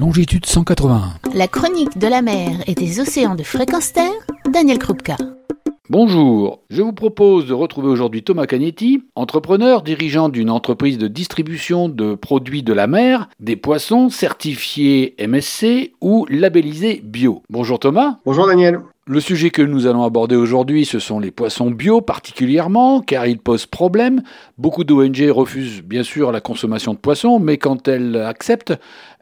longitude 181. La chronique de la mer et des océans de fréquence terre, Daniel Krupka. Bonjour, je vous propose de retrouver aujourd'hui Thomas Cagnetti, entrepreneur, dirigeant d'une entreprise de distribution de produits de la mer, des poissons certifiés MSC ou labellisés bio. Bonjour Thomas. Bonjour Daniel. Le sujet que nous allons aborder aujourd'hui, ce sont les poissons bio particulièrement, car ils posent problème. Beaucoup d'ONG refusent bien sûr la consommation de poissons, mais quand elles acceptent,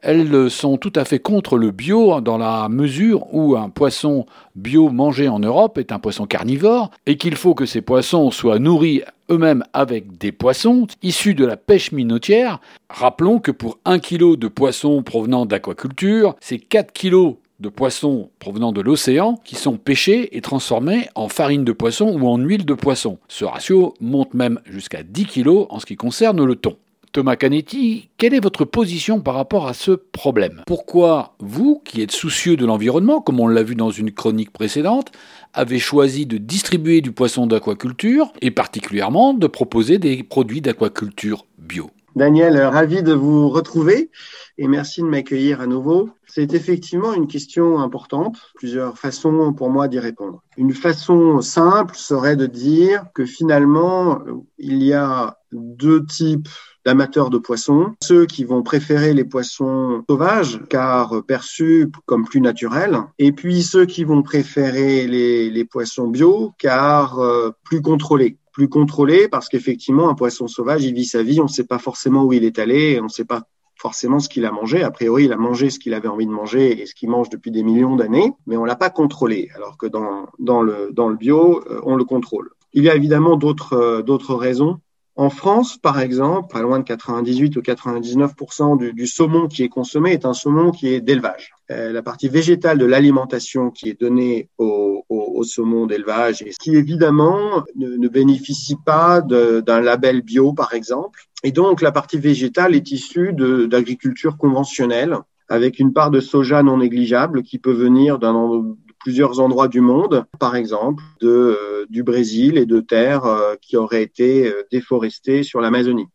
elles sont tout à fait contre le bio dans la mesure où un poisson bio mangé en Europe est un poisson carnivore et qu'il faut que ces poissons soient nourris eux-mêmes avec des poissons issus de la pêche minotière. Rappelons que pour un kilo de poissons provenant d'aquaculture, c'est 4 kilos de poissons provenant de l'océan qui sont pêchés et transformés en farine de poisson ou en huile de poisson. Ce ratio monte même jusqu'à 10 kg en ce qui concerne le thon. Thomas Canetti, quelle est votre position par rapport à ce problème? Pourquoi vous, qui êtes soucieux de l'environnement, comme on l'a vu dans une chronique précédente, avez choisi de distribuer du poisson d'aquaculture et particulièrement de proposer des produits d'aquaculture bio? Daniel, ravi de vous retrouver et merci de m'accueillir à nouveau. C'est effectivement une question importante, plusieurs façons pour moi d'y répondre. Une façon simple serait de dire que finalement, il y a deux types d'amateurs de poissons, ceux qui vont préférer les poissons sauvages car perçus comme plus naturels, et puis ceux qui vont préférer les, poissons bio car euh, plus contrôlés plus contrôlés parce qu'effectivement un poisson sauvage il vit sa vie, on ne sait pas forcément où il est allé, on ne sait pas forcément ce qu'il a mangé. A priori, il a mangé ce qu'il avait envie de manger et ce qu'il mange depuis des millions d'années, mais on l'a pas contrôlé. Alors que dans, dans, le, dans le bio, euh, on le contrôle. Il y a évidemment d'autres euh, d'autres raisons. En France, par exemple, pas loin de 98 ou 99% du, du, saumon qui est consommé est un saumon qui est d'élevage. Euh, la partie végétale de l'alimentation qui est donnée au, au, au saumon d'élevage et qui évidemment ne, ne bénéficie pas d'un label bio, par exemple, et donc, la partie végétale est issue d'agriculture conventionnelle, avec une part de soja non négligeable qui peut venir d'un plusieurs endroits du monde, par exemple de, euh, du Brésil et de terres euh, qui auraient été euh, déforestées sur l'Amazonie.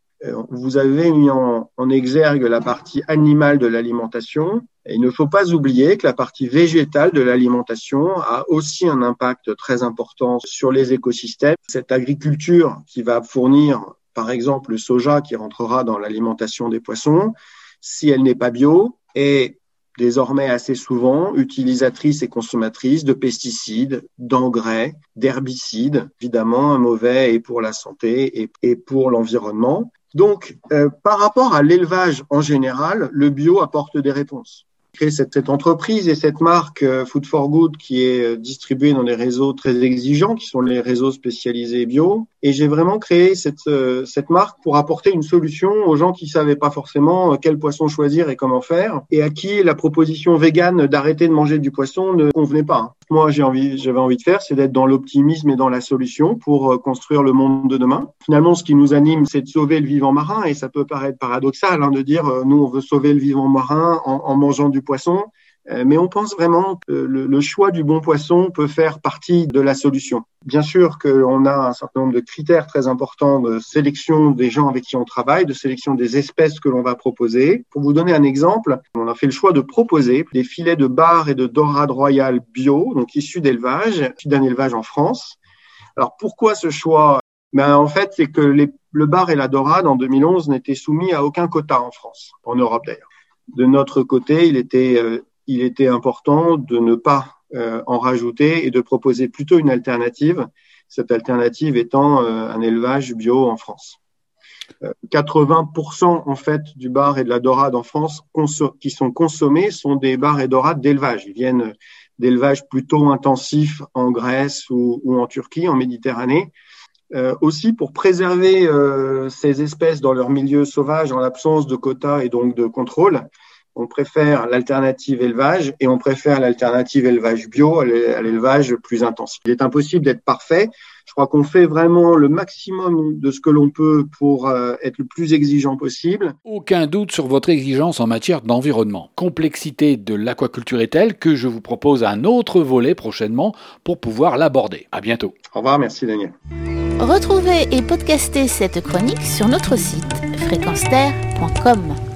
Vous avez mis en, en, exergue la partie animale de l'alimentation. Il ne faut pas oublier que la partie végétale de l'alimentation a aussi un impact très important sur les écosystèmes. Cette agriculture qui va fournir par exemple le soja qui rentrera dans l'alimentation des poissons, si elle n'est pas bio, est désormais assez souvent utilisatrice et consommatrice de pesticides, d'engrais, d'herbicides, évidemment mauvais et pour la santé et, pour l'environnement. Donc, euh, par rapport à l'élevage en général, le bio apporte des réponses cette, cette, entreprise et cette marque euh, Food for Good qui est euh, distribuée dans des réseaux très exigeants, qui sont les réseaux spécialisés bio. Et j'ai vraiment créé cette, euh, cette marque pour apporter une solution aux gens qui savaient pas forcément quel poisson choisir et comment faire, et à qui la proposition végane d'arrêter de manger du poisson ne convenait pas. Moi, j'ai envie, j'avais envie de faire, c'est d'être dans l'optimisme et dans la solution pour construire le monde de demain. Finalement, ce qui nous anime, c'est de sauver le vivant marin, et ça peut paraître paradoxal hein, de dire, nous, on veut sauver le vivant marin en, en mangeant du poisson, euh, mais on pense vraiment que le, choix du bon poisson peut faire partie de la solution. Bien sûr qu'on a un certain nombre de critères très importants de sélection des gens avec qui on travaille, de sélection des espèces que l'on va proposer. Pour vous donner un exemple, on a fait le choix de proposer des filets de bar et de dorade royale bio, donc issus d'élevage, issus d'un élevage en France. Alors pourquoi ce choix? Ben, En fait, c'est que les, le bar et la dorade en 2011 n'étaient soumis à aucun quota en France, en Europe d'ailleurs de notre côté, il était, euh, il était important de ne pas euh, en rajouter et de proposer plutôt une alternative, cette alternative étant euh, un élevage bio en France. 80% en fait du bar et de la dorade en France qui sont consommés sont des bars et dorades d'élevage. Ils viennent d'élevage plutôt intensif en Grèce ou, ou, en Turquie, en Méditerranée. Euh, aussi pour préserver euh, ces espèces dans leur milieu sauvage en l'absence de quotas et donc de contrôle. On préfère l'alternative élevage et on préfère l'alternative élevage bio à l'élevage plus intensif. Il est impossible d'être parfait. Je crois qu'on fait vraiment le maximum de ce que l'on peut pour euh, être le plus exigeant possible. Aucun doute sur votre exigence en matière d'environnement. Complexité de l'aquaculture est telle que je vous propose un autre volet prochainement pour pouvoir l'aborder. À bientôt. Au revoir, merci Daniel. Retrouvez et podcastez cette chronique sur notre site fréquenceterre.com.